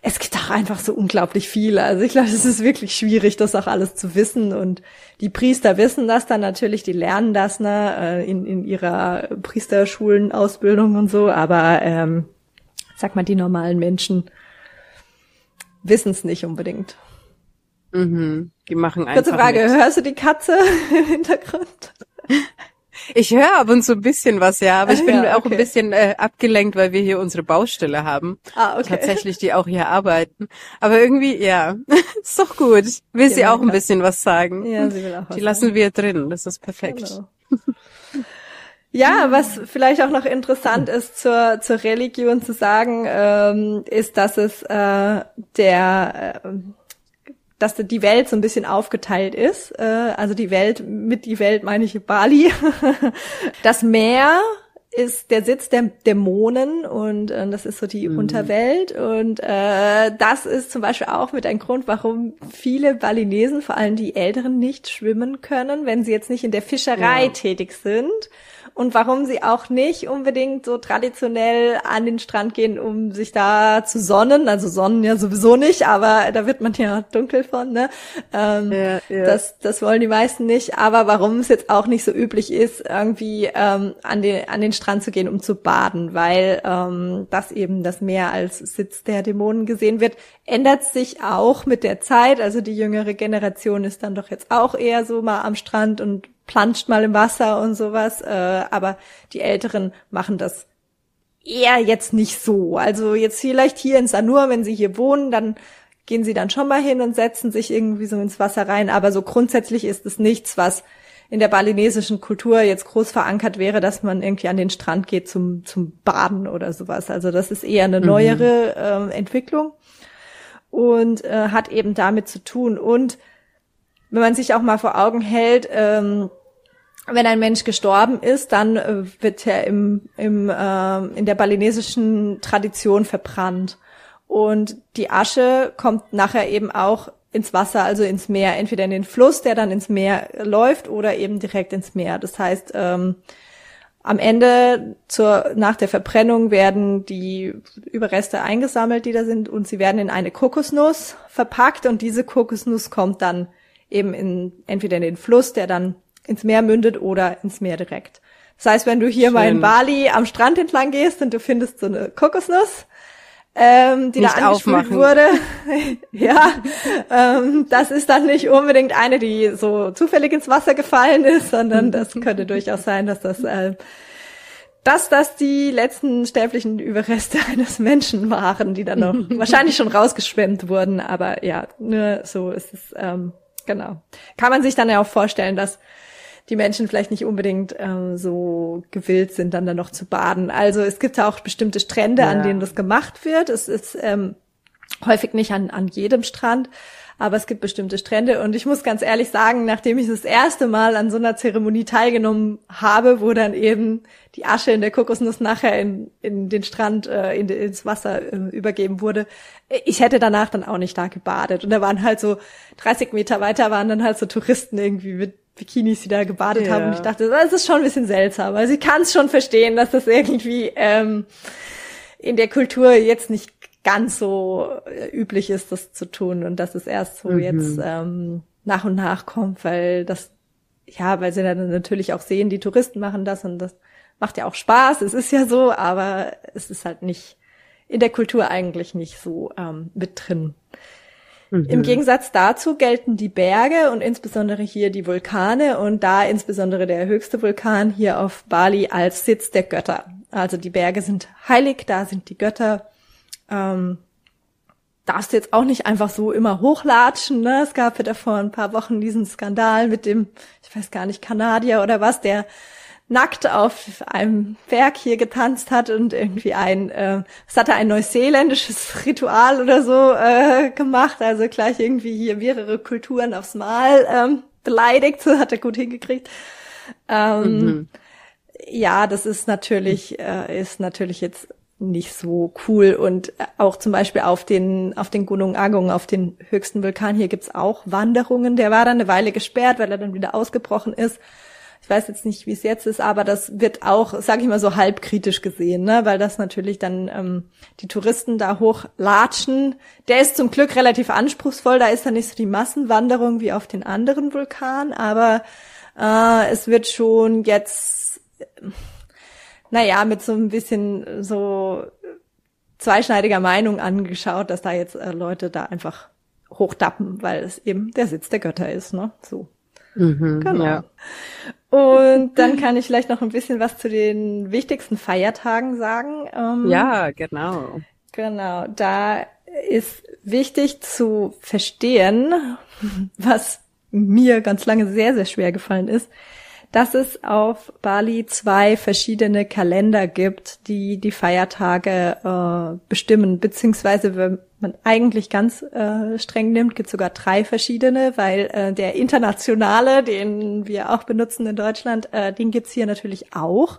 es gibt auch einfach so unglaublich viele. Also ich glaube, es ist wirklich schwierig, das auch alles zu wissen. Und die Priester wissen das dann natürlich, die lernen das ne, äh, in, in ihrer Priesterschulenausbildung und so, aber ähm, sag mal, die normalen Menschen wissen es nicht unbedingt. Mhm. Die machen einfach. Kurze Frage, mit. hörst du die Katze im Hintergrund? Ich höre ab und zu ein bisschen was, ja, aber ich bin ja, okay. auch ein bisschen äh, abgelenkt, weil wir hier unsere Baustelle haben. Ah, okay. Tatsächlich, die auch hier arbeiten. Aber irgendwie, ja, ist doch gut. Will ja, sie auch ein bisschen was sagen. Ja, sie will auch was Die lassen sagen. wir drin, das ist perfekt. Genau. Ja, was vielleicht auch noch interessant ist zur, zur Religion zu sagen, ähm, ist, dass es äh, der äh, dass die Welt so ein bisschen aufgeteilt ist. Äh, also die Welt, mit die Welt meine ich Bali. das Meer ist der Sitz der Dämonen und äh, das ist so die mhm. Unterwelt und äh, das ist zum Beispiel auch mit ein Grund, warum viele Balinesen, vor allem die Älteren, nicht schwimmen können, wenn sie jetzt nicht in der Fischerei ja. tätig sind und warum sie auch nicht unbedingt so traditionell an den Strand gehen, um sich da zu sonnen. Also sonnen ja sowieso nicht, aber da wird man ja dunkel von, ne? Ähm, ja, ja. Das, das wollen die meisten nicht. Aber warum es jetzt auch nicht so üblich ist, irgendwie ähm, an, den, an den Strand zu gehen, um zu baden, weil ähm, das eben das Meer als Sitz der Dämonen gesehen wird, ändert sich auch mit der Zeit. Also die jüngere Generation ist dann doch jetzt auch eher so mal am Strand und planscht mal im Wasser und sowas. Äh, aber die Älteren machen das eher jetzt nicht so. Also jetzt vielleicht hier in Sanur, wenn sie hier wohnen, dann gehen sie dann schon mal hin und setzen sich irgendwie so ins Wasser rein. Aber so grundsätzlich ist es nichts, was in der balinesischen Kultur jetzt groß verankert wäre, dass man irgendwie an den Strand geht zum, zum Baden oder sowas. Also das ist eher eine mhm. neuere mhm. äh, Entwicklung und äh, hat eben damit zu tun. Und wenn man sich auch mal vor Augen hält, ähm, wenn ein Mensch gestorben ist, dann äh, wird er im, im, äh, in der balinesischen Tradition verbrannt. Und die Asche kommt nachher eben auch ins Wasser, also ins Meer, entweder in den Fluss, der dann ins Meer läuft, oder eben direkt ins Meer. Das heißt, ähm, am Ende zur, nach der Verbrennung werden die Überreste eingesammelt, die da sind, und sie werden in eine Kokosnuss verpackt und diese Kokosnuss kommt dann eben in, entweder in den Fluss, der dann ins Meer mündet oder ins Meer direkt. Das heißt, wenn du hier Schön. mal in Bali am Strand entlang gehst und du findest so eine Kokosnuss, ähm, die nicht da angespült wurde, ja, ähm, das ist dann nicht unbedingt eine, die so zufällig ins Wasser gefallen ist, sondern das könnte durchaus sein, dass das äh, dass das die letzten sterblichen Überreste eines Menschen waren, die dann noch wahrscheinlich schon rausgeschwemmt wurden, aber ja, nur so ist es, ähm, genau. Kann man sich dann ja auch vorstellen, dass die Menschen vielleicht nicht unbedingt ähm, so gewillt sind, dann da noch zu baden. Also es gibt auch bestimmte Strände, ja. an denen das gemacht wird. Es ist ähm, häufig nicht an, an jedem Strand, aber es gibt bestimmte Strände. Und ich muss ganz ehrlich sagen, nachdem ich das erste Mal an so einer Zeremonie teilgenommen habe, wo dann eben die Asche in der Kokosnuss nachher in, in den Strand, äh, in, ins Wasser äh, übergeben wurde, ich hätte danach dann auch nicht da gebadet. Und da waren halt so 30 Meter weiter waren dann halt so Touristen irgendwie mit Bikinis, die da gebadet ja. haben. Und ich dachte, das ist schon ein bisschen seltsam. Also ich kann es schon verstehen, dass das irgendwie ähm, in der Kultur jetzt nicht ganz so äh, üblich ist, das zu tun und dass es erst so mhm. jetzt ähm, nach und nach kommt, weil das, ja, weil sie dann natürlich auch sehen, die Touristen machen das und das macht ja auch Spaß, es ist ja so, aber es ist halt nicht in der Kultur eigentlich nicht so ähm, mit drin. Mhm. Im Gegensatz dazu gelten die Berge und insbesondere hier die Vulkane und da insbesondere der höchste Vulkan hier auf Bali als Sitz der Götter. Also die Berge sind heilig, da sind die Götter. Ähm, darfst jetzt auch nicht einfach so immer hochlatschen. Ne? Es gab ja da vor ein paar Wochen diesen Skandal mit dem, ich weiß gar nicht, Kanadier oder was, der nackt auf einem Berg hier getanzt hat und irgendwie ein, äh, es hatte ein neuseeländisches Ritual oder so äh, gemacht, also gleich irgendwie hier mehrere Kulturen aufs Mal ähm, beleidigt, so hat er gut hingekriegt. Ähm, mhm. Ja, das ist natürlich, äh, ist natürlich jetzt nicht so cool und auch zum Beispiel auf den auf den Gunung Agong, auf den höchsten Vulkan hier gibt's auch Wanderungen. Der war dann eine Weile gesperrt, weil er dann wieder ausgebrochen ist. Ich weiß jetzt nicht, wie es jetzt ist, aber das wird auch, sage ich mal, so halb kritisch gesehen, ne? weil das natürlich dann ähm, die Touristen da hochlatschen. Der ist zum Glück relativ anspruchsvoll, da ist dann nicht so die Massenwanderung wie auf den anderen Vulkanen, aber äh, es wird schon jetzt, äh, naja, mit so ein bisschen so zweischneidiger Meinung angeschaut, dass da jetzt äh, Leute da einfach hochdappen, weil es eben der Sitz der Götter ist, ne? So. Mhm, genau. Ja. Und dann kann ich vielleicht noch ein bisschen was zu den wichtigsten Feiertagen sagen. Ähm, ja, genau. Genau, da ist wichtig zu verstehen, was mir ganz lange sehr, sehr schwer gefallen ist, dass es auf Bali zwei verschiedene Kalender gibt, die die Feiertage äh, bestimmen, beziehungsweise wenn man eigentlich ganz äh, streng nimmt, gibt sogar drei verschiedene, weil äh, der internationale, den wir auch benutzen in Deutschland, äh, den gibt's hier natürlich auch.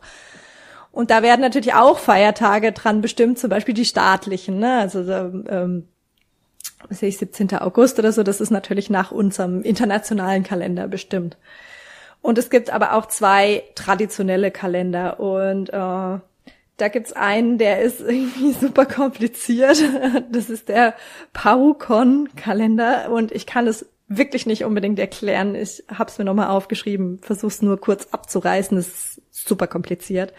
Und da werden natürlich auch Feiertage dran bestimmt, zum Beispiel die staatlichen, ne? also ähm, was ich, 17. August oder so, das ist natürlich nach unserem internationalen Kalender bestimmt. Und es gibt aber auch zwei traditionelle Kalender und äh, da gibt's einen, der ist irgendwie super kompliziert. Das ist der Paukon-Kalender und ich kann es wirklich nicht unbedingt erklären. Ich habe es mir nochmal aufgeschrieben, versuch's nur kurz abzureißen. Das ist super kompliziert.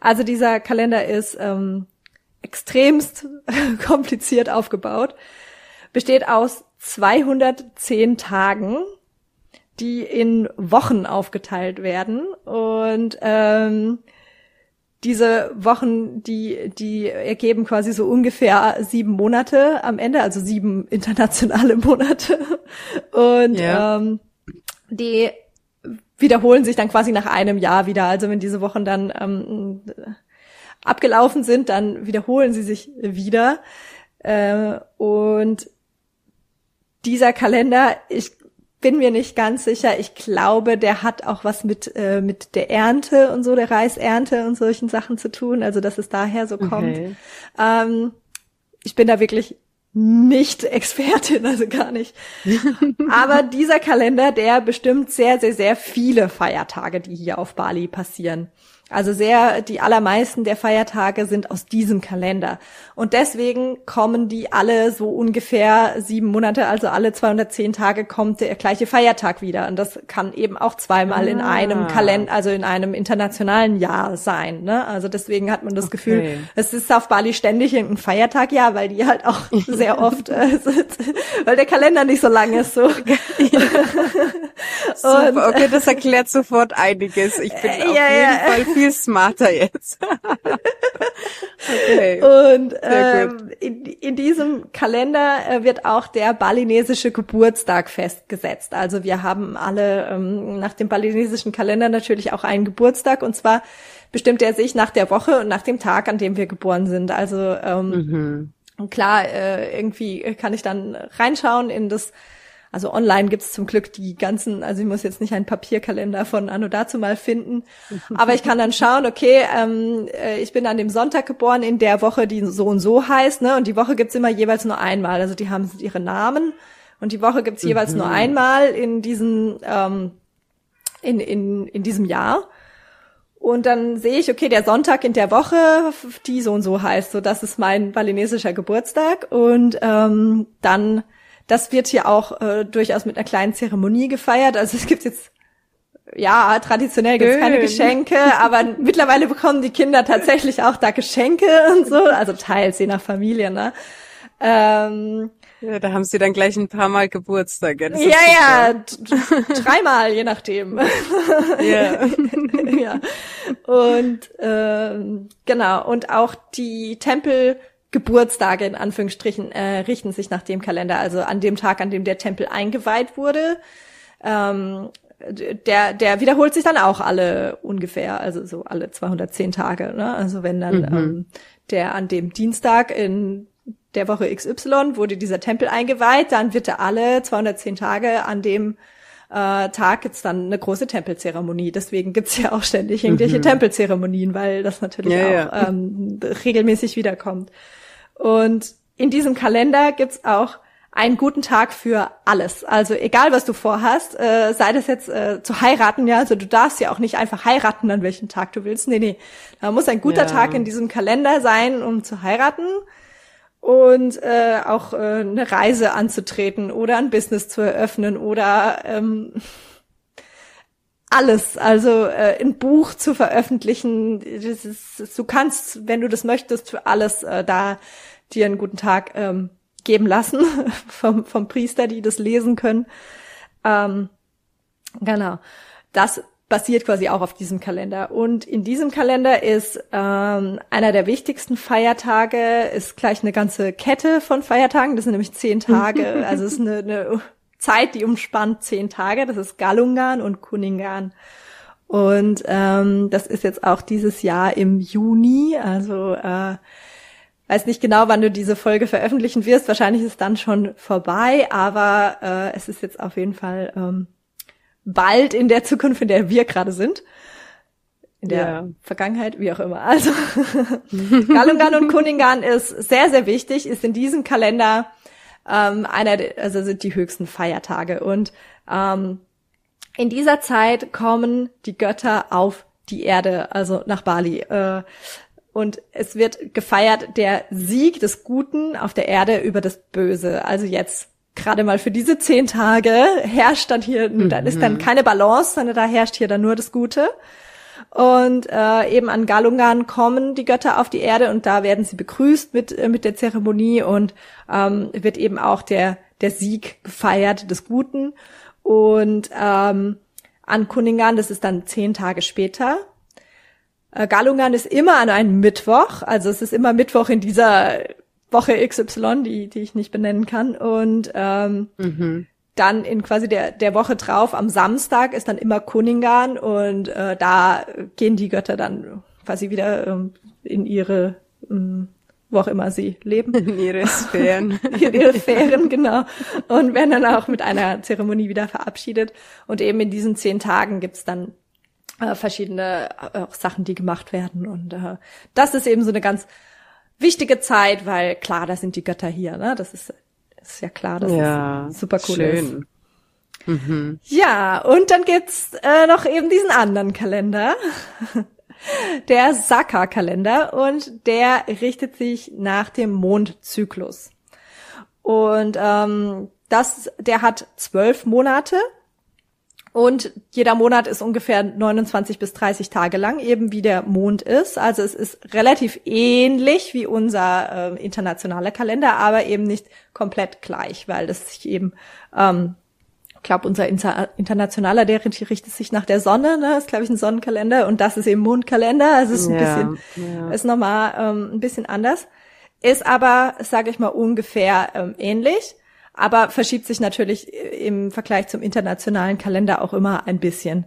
Also dieser Kalender ist ähm, extremst kompliziert aufgebaut, besteht aus 210 Tagen die in Wochen aufgeteilt werden. Und ähm, diese Wochen, die, die ergeben quasi so ungefähr sieben Monate am Ende, also sieben internationale Monate. Und ja. ähm, die wiederholen sich dann quasi nach einem Jahr wieder. Also wenn diese Wochen dann ähm, abgelaufen sind, dann wiederholen sie sich wieder. Äh, und dieser Kalender, ich bin mir nicht ganz sicher. Ich glaube, der hat auch was mit, äh, mit der Ernte und so, der Reisernte und solchen Sachen zu tun, also dass es daher so kommt. Okay. Ähm, ich bin da wirklich nicht Expertin, also gar nicht. Aber dieser Kalender, der bestimmt sehr, sehr, sehr viele Feiertage, die hier auf Bali passieren. Also sehr, die allermeisten der Feiertage sind aus diesem Kalender. Und deswegen kommen die alle so ungefähr sieben Monate, also alle 210 Tage kommt der gleiche Feiertag wieder. Und das kann eben auch zweimal ah. in einem Kalender, also in einem internationalen Jahr sein. Ne? Also deswegen hat man das okay. Gefühl, es ist auf Bali ständig irgendein Feiertag, ja, weil die halt auch sehr oft, äh, weil der Kalender nicht so lang ist. So. Super, okay, das erklärt sofort einiges. Ich bin äh, auf ja, jeden ja. Fall viel smarter jetzt. okay. Und ähm, in, in diesem Kalender äh, wird auch der balinesische Geburtstag festgesetzt. Also wir haben alle ähm, nach dem balinesischen Kalender natürlich auch einen Geburtstag und zwar bestimmt er sich nach der Woche und nach dem Tag, an dem wir geboren sind. Also ähm, mhm. klar, äh, irgendwie kann ich dann reinschauen in das also online gibt's zum Glück die ganzen, also ich muss jetzt nicht einen Papierkalender von Anno dazu mal finden, aber ich kann dann schauen, okay, ähm, äh, ich bin an dem Sonntag geboren in der Woche, die so und so heißt, ne? Und die Woche gibt's immer jeweils nur einmal. Also die haben ihre Namen und die Woche gibt's jeweils mhm. nur einmal in diesen ähm, in, in, in diesem Jahr. Und dann sehe ich, okay, der Sonntag in der Woche, die so und so heißt, so das ist mein balinesischer Geburtstag. Und ähm, dann, das wird hier auch äh, durchaus mit einer kleinen Zeremonie gefeiert. Also es gibt jetzt ja, traditionell gibt's keine Geschenke, aber mittlerweile bekommen die Kinder tatsächlich auch da Geschenke und so, also teils je nach Familie, ne? Ähm, ja, da haben sie dann gleich ein paar Mal Geburtstag. Ja, ja, ja dreimal, je nachdem. Ja. ja. Und ähm, genau, und auch die Tempelgeburtstage in Anführungsstrichen äh, richten sich nach dem Kalender, also an dem Tag, an dem der Tempel eingeweiht wurde. Ähm, der, der wiederholt sich dann auch alle ungefähr, also so alle 210 Tage. Ne? Also wenn dann mhm. ähm, der an dem Dienstag in der Woche XY wurde dieser Tempel eingeweiht, dann wird er alle 210 Tage an dem äh, Tag gibt's dann eine große Tempelzeremonie. Deswegen gibt's ja auch ständig irgendwelche mhm. Tempelzeremonien, weil das natürlich ja, auch ja. Ähm, regelmäßig wiederkommt. Und in diesem Kalender gibt's auch einen guten Tag für alles. Also egal, was du vorhast, äh, sei das jetzt äh, zu heiraten, ja, also du darfst ja auch nicht einfach heiraten, an welchem Tag du willst. Nee, nee. Da muss ein guter ja. Tag in diesem Kalender sein, um zu heiraten und äh, auch äh, eine Reise anzutreten oder ein Business zu eröffnen oder ähm, alles, also äh, ein Buch zu veröffentlichen. Das ist, du kannst, wenn du das möchtest, für alles äh, da dir einen guten Tag ähm, geben lassen vom, vom Priester, die das lesen können. Ähm, genau. Das basiert quasi auch auf diesem Kalender. Und in diesem Kalender ist ähm, einer der wichtigsten Feiertage, ist gleich eine ganze Kette von Feiertagen. Das sind nämlich zehn Tage. also es ist eine, eine Zeit, die umspannt zehn Tage. Das ist Galungan und Kuningan. Und ähm, das ist jetzt auch dieses Jahr im Juni. Also äh, weiß nicht genau, wann du diese Folge veröffentlichen wirst. Wahrscheinlich ist es dann schon vorbei, aber äh, es ist jetzt auf jeden Fall ähm, bald in der Zukunft, in der wir gerade sind. In der ja. Vergangenheit, wie auch immer. Also Galungan und Kuningan ist sehr, sehr wichtig, ist in diesem Kalender ähm, einer, also sind die höchsten Feiertage. Und ähm, in dieser Zeit kommen die Götter auf die Erde, also nach Bali. Äh, und es wird gefeiert der Sieg des Guten auf der Erde über das Böse. Also jetzt gerade mal für diese zehn Tage herrscht dann hier, mhm. dann ist dann mhm. keine Balance, sondern da herrscht hier dann nur das Gute. Und äh, eben an Galungan kommen die Götter auf die Erde und da werden sie begrüßt mit, äh, mit der Zeremonie und ähm, wird eben auch der, der Sieg gefeiert des Guten. Und ähm, an Kuningan, das ist dann zehn Tage später, Galungan ist immer an einem Mittwoch, also es ist immer Mittwoch in dieser Woche XY, die, die ich nicht benennen kann. Und ähm, mhm. dann in quasi der, der Woche drauf, am Samstag, ist dann immer Kuningan und äh, da gehen die Götter dann quasi wieder ähm, in ihre ähm, wo auch immer sie leben. In ihre Sphären. in ihre Sphären, genau. Und werden dann auch mit einer Zeremonie wieder verabschiedet. Und eben in diesen zehn Tagen gibt's dann äh, verschiedene äh, Sachen, die gemacht werden. Und äh, das ist eben so eine ganz wichtige Zeit, weil klar, da sind die Götter hier. Ne? Das ist, ist ja klar, dass ja, es super cool schön. ist. Mhm. Ja, und dann gibt's äh, noch eben diesen anderen Kalender, der Saka-Kalender, und der richtet sich nach dem Mondzyklus. Und ähm, das, der hat zwölf Monate und jeder Monat ist ungefähr 29 bis 30 Tage lang, eben wie der Mond ist. Also es ist relativ ähnlich wie unser äh, internationaler Kalender, aber eben nicht komplett gleich, weil das sich eben, ähm, ich glaube, unser Inter internationaler, der richtet sich nach der Sonne, ne? ist, glaube ich, ein Sonnenkalender und das ist eben Mondkalender. Also es ist ein ja, bisschen, ja. ist nochmal ähm, ein bisschen anders. Ist aber, sage ich mal, ungefähr ähm, ähnlich aber verschiebt sich natürlich im Vergleich zum internationalen Kalender auch immer ein bisschen.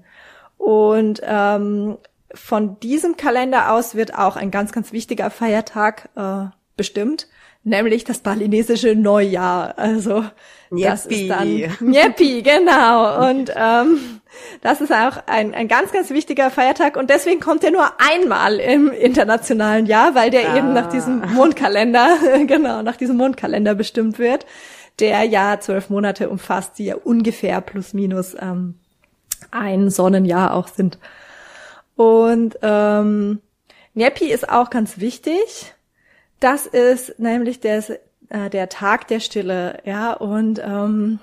Und ähm, von diesem Kalender aus wird auch ein ganz, ganz wichtiger Feiertag äh, bestimmt, nämlich das balinesische Neujahr. Also das ist dann Nyepi, genau. Und ähm, das ist auch ein, ein ganz, ganz wichtiger Feiertag und deswegen kommt er nur einmal im internationalen Jahr, weil der ah. eben nach diesem Mondkalender, genau, nach diesem Mondkalender bestimmt wird der ja zwölf Monate umfasst, die ja ungefähr plus minus ähm, ein Sonnenjahr auch sind. Und ähm, Nepi ist auch ganz wichtig. Das ist nämlich der, äh, der Tag der Stille, ja, und ähm,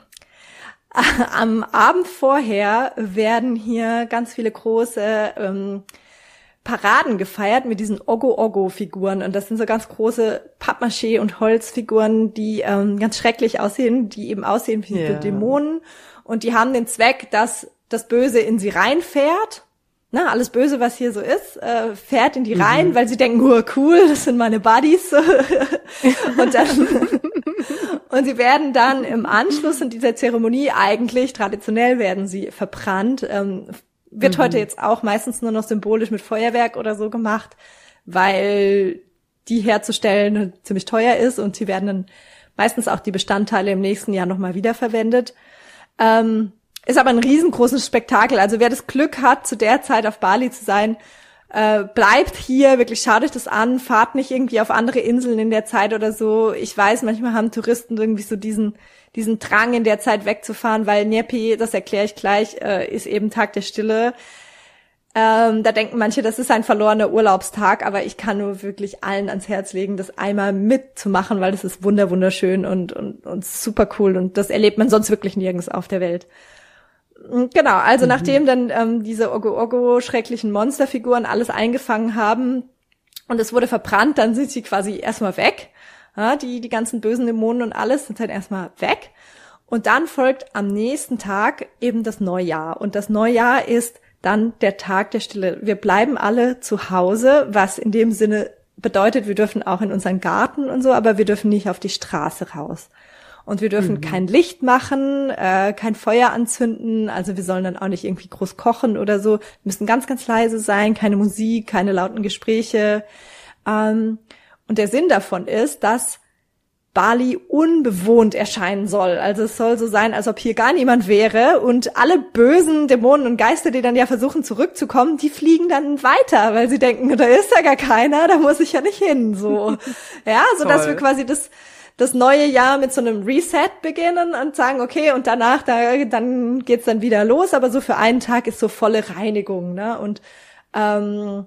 am Abend vorher werden hier ganz viele große ähm, Paraden gefeiert mit diesen Ogo-Ogo-Figuren. Und das sind so ganz große Pappmaché- und Holzfiguren, die ähm, ganz schrecklich aussehen, die eben aussehen wie yeah. Dämonen. Und die haben den Zweck, dass das Böse in sie reinfährt. Na, alles Böse, was hier so ist, äh, fährt in die rein, mhm. weil sie denken, oh, cool, das sind meine Buddies. und dann und sie werden dann im Anschluss in dieser Zeremonie eigentlich traditionell werden sie verbrannt. Ähm, wird mhm. heute jetzt auch meistens nur noch symbolisch mit Feuerwerk oder so gemacht, weil die herzustellen ziemlich teuer ist und sie werden dann meistens auch die Bestandteile im nächsten Jahr nochmal wiederverwendet. Ähm, ist aber ein riesengroßes Spektakel. Also wer das Glück hat, zu der Zeit auf Bali zu sein, äh, bleibt hier, wirklich schaut euch das an, fahrt nicht irgendwie auf andere Inseln in der Zeit oder so. Ich weiß, manchmal haben Touristen irgendwie so diesen, diesen Drang in der Zeit wegzufahren, weil Nyepi, das erkläre ich gleich, äh, ist eben Tag der Stille. Ähm, da denken manche, das ist ein verlorener Urlaubstag, aber ich kann nur wirklich allen ans Herz legen, das einmal mitzumachen, weil das ist wunder wunderschön und, und, und super cool und das erlebt man sonst wirklich nirgends auf der Welt. Genau, also mhm. nachdem dann ähm, diese Ogo-Ogo schrecklichen Monsterfiguren alles eingefangen haben und es wurde verbrannt, dann sind sie quasi erstmal weg. Ja, die, die ganzen bösen Dämonen und alles sind dann erstmal weg. Und dann folgt am nächsten Tag eben das Neujahr. Und das Neujahr ist dann der Tag der Stille. Wir bleiben alle zu Hause, was in dem Sinne bedeutet, wir dürfen auch in unseren Garten und so, aber wir dürfen nicht auf die Straße raus. Und wir dürfen mhm. kein Licht machen, äh, kein Feuer anzünden, also wir sollen dann auch nicht irgendwie groß kochen oder so. Wir müssen ganz, ganz leise sein, keine Musik, keine lauten Gespräche. Ähm, und der Sinn davon ist, dass Bali unbewohnt erscheinen soll. Also es soll so sein, als ob hier gar niemand wäre und alle bösen Dämonen und Geister, die dann ja versuchen zurückzukommen, die fliegen dann weiter, weil sie denken, da ist ja gar keiner, da muss ich ja nicht hin, so. Ja, so dass wir quasi das das neue Jahr mit so einem Reset beginnen und sagen, okay, und danach, da, dann geht's dann wieder los, aber so für einen Tag ist so volle Reinigung, ne? Und ähm,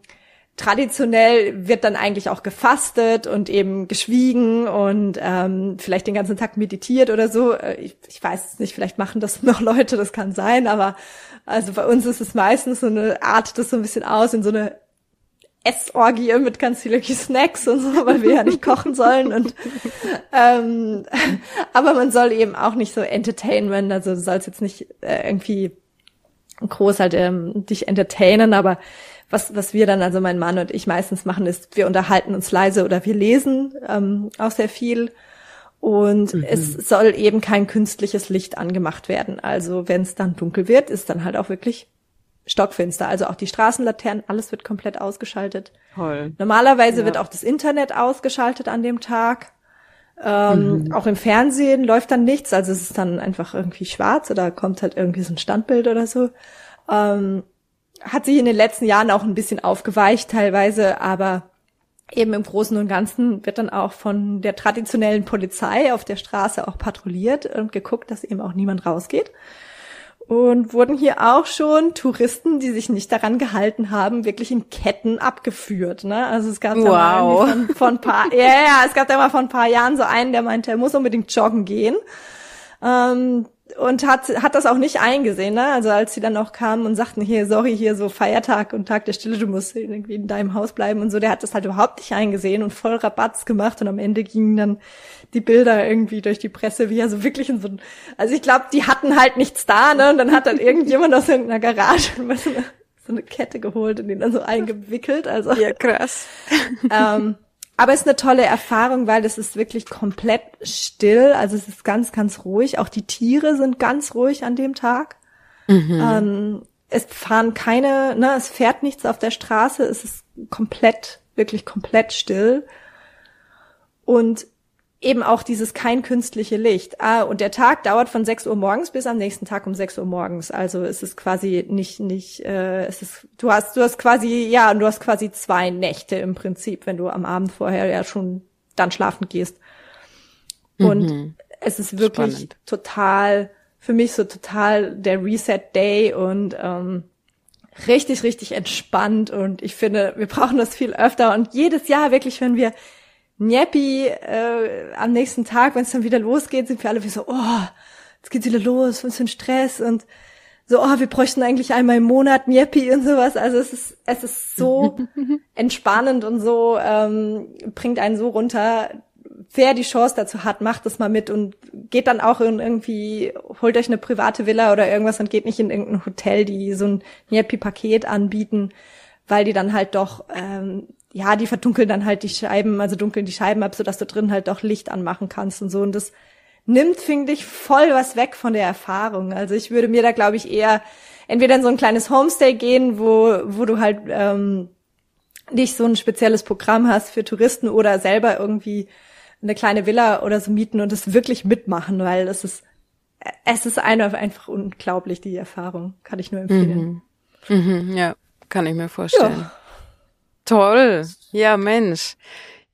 traditionell wird dann eigentlich auch gefastet und eben geschwiegen und ähm, vielleicht den ganzen Tag meditiert oder so. Äh, ich, ich weiß es nicht, vielleicht machen das noch Leute, das kann sein, aber also bei uns ist es meistens so eine Art, das so ein bisschen aus in so eine Essorgie mit ganz vielen Snacks und so, weil wir ja nicht kochen sollen und ähm, aber man soll eben auch nicht so Entertainment, also du sollst jetzt nicht äh, irgendwie groß halt ähm, dich entertainen, aber was, was wir dann, also mein Mann und ich meistens machen, ist, wir unterhalten uns leise oder wir lesen ähm, auch sehr viel. Und mhm. es soll eben kein künstliches Licht angemacht werden. Also wenn es dann dunkel wird, ist dann halt auch wirklich stockfinster. Also auch die Straßenlaternen, alles wird komplett ausgeschaltet. Toll. Normalerweise ja. wird auch das Internet ausgeschaltet an dem Tag. Ähm, mhm. Auch im Fernsehen läuft dann nichts, also es ist dann einfach irgendwie schwarz oder kommt halt irgendwie so ein Standbild oder so. Ähm, hat sich in den letzten Jahren auch ein bisschen aufgeweicht teilweise, aber eben im Großen und Ganzen wird dann auch von der traditionellen Polizei auf der Straße auch patrouilliert und geguckt, dass eben auch niemand rausgeht. Und wurden hier auch schon Touristen, die sich nicht daran gehalten haben, wirklich in Ketten abgeführt. Ne? Also es gab wow. da mal von, von paar, ja, ja, es gab da mal vor ein paar Jahren so einen, der meinte, er muss unbedingt joggen gehen. Ähm, und hat, hat das auch nicht eingesehen, ne? Also als sie dann auch kamen und sagten, hier, sorry, hier so Feiertag und Tag der Stille, du musst irgendwie in deinem Haus bleiben und so, der hat das halt überhaupt nicht eingesehen und voll Rabatz gemacht und am Ende gingen dann die Bilder irgendwie durch die Presse, wie er so wirklich in so ein, also ich glaube, die hatten halt nichts da, ne? Und dann hat dann irgendjemand aus irgendeiner Garage so eine, Kette geholt und den dann so eingewickelt, also. Ja, krass. ähm, aber es ist eine tolle Erfahrung, weil es ist wirklich komplett still. Also es ist ganz, ganz ruhig. Auch die Tiere sind ganz ruhig an dem Tag. Mhm. Ähm, es fahren keine, ne, es fährt nichts auf der Straße. Es ist komplett, wirklich komplett still. Und eben auch dieses kein künstliche Licht. Ah, und der Tag dauert von 6 Uhr morgens bis am nächsten Tag um 6 Uhr morgens. Also es ist quasi nicht, nicht, äh, es ist, du hast, du hast quasi, ja, du hast quasi zwei Nächte im Prinzip, wenn du am Abend vorher ja schon dann schlafen gehst. Und mhm. es ist wirklich Spannend. total für mich so total der Reset Day und ähm, richtig, richtig entspannt. Und ich finde, wir brauchen das viel öfter. Und jedes Jahr wirklich, wenn wir Njepi äh, am nächsten Tag, wenn es dann wieder losgeht, sind wir alle wie so, oh, jetzt geht's wieder los, was für ein Stress und so, oh, wir bräuchten eigentlich einmal im Monat Njepi und sowas. Also es ist, es ist so entspannend und so, ähm, bringt einen so runter. Wer die Chance dazu hat, macht das mal mit und geht dann auch in irgendwie, holt euch eine private Villa oder irgendwas und geht nicht in irgendein Hotel, die so ein Njepi-Paket anbieten, weil die dann halt doch ähm, ja, die verdunkeln dann halt die Scheiben, also dunkeln die Scheiben ab, so dass du drin halt doch Licht anmachen kannst und so. Und das nimmt, finde ich, voll was weg von der Erfahrung. Also ich würde mir da, glaube ich, eher entweder in so ein kleines Homestay gehen, wo, wo du halt ähm, nicht so ein spezielles Programm hast für Touristen oder selber irgendwie eine kleine Villa oder so mieten und das wirklich mitmachen, weil das ist, es ist einfach unglaublich, die Erfahrung. Kann ich nur empfehlen. Mhm. Mhm, ja, kann ich mir vorstellen. Ja. Toll. Ja, Mensch.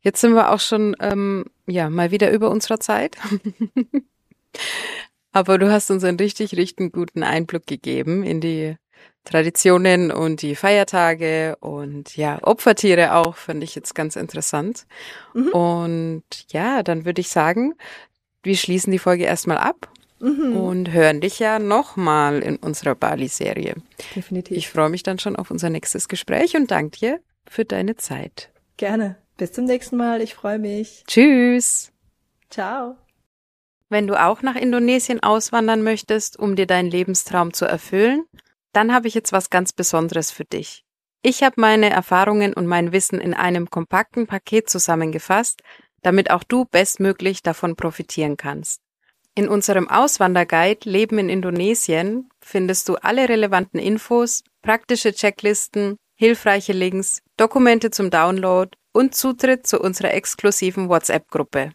Jetzt sind wir auch schon, ähm, ja, mal wieder über unserer Zeit. Aber du hast uns einen richtig, richtig guten Einblick gegeben in die Traditionen und die Feiertage und ja, Opfertiere auch, fand ich jetzt ganz interessant. Mhm. Und ja, dann würde ich sagen, wir schließen die Folge erstmal ab mhm. und hören dich ja nochmal in unserer Bali-Serie. Definitiv. Ich freue mich dann schon auf unser nächstes Gespräch und danke dir für deine Zeit. Gerne. Bis zum nächsten Mal. Ich freue mich. Tschüss. Ciao. Wenn du auch nach Indonesien auswandern möchtest, um dir deinen Lebenstraum zu erfüllen, dann habe ich jetzt was ganz Besonderes für dich. Ich habe meine Erfahrungen und mein Wissen in einem kompakten Paket zusammengefasst, damit auch du bestmöglich davon profitieren kannst. In unserem Auswanderguide Leben in Indonesien findest du alle relevanten Infos, praktische Checklisten hilfreiche Links, Dokumente zum Download und Zutritt zu unserer exklusiven WhatsApp-Gruppe.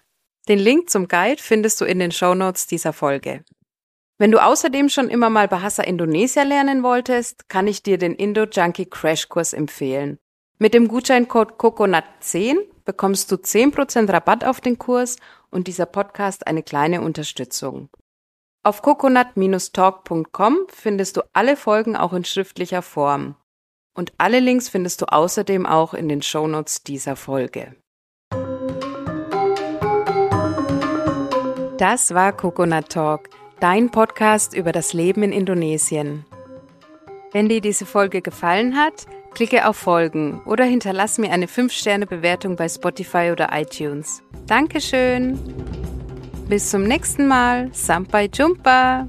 Den Link zum Guide findest du in den Shownotes dieser Folge. Wenn du außerdem schon immer mal Bahasa Indonesia lernen wolltest, kann ich dir den Indo Junkie Crash Kurs empfehlen. Mit dem Gutscheincode COCONUT10 bekommst du 10% Rabatt auf den Kurs und dieser Podcast eine kleine Unterstützung. Auf coconut-talk.com findest du alle Folgen auch in schriftlicher Form. Und alle Links findest du außerdem auch in den Shownotes dieser Folge. Das war Coconut Talk, dein Podcast über das Leben in Indonesien. Wenn dir diese Folge gefallen hat, klicke auf Folgen oder hinterlass mir eine 5-Sterne-Bewertung bei Spotify oder iTunes. Dankeschön. Bis zum nächsten Mal. Sampai Jumpa.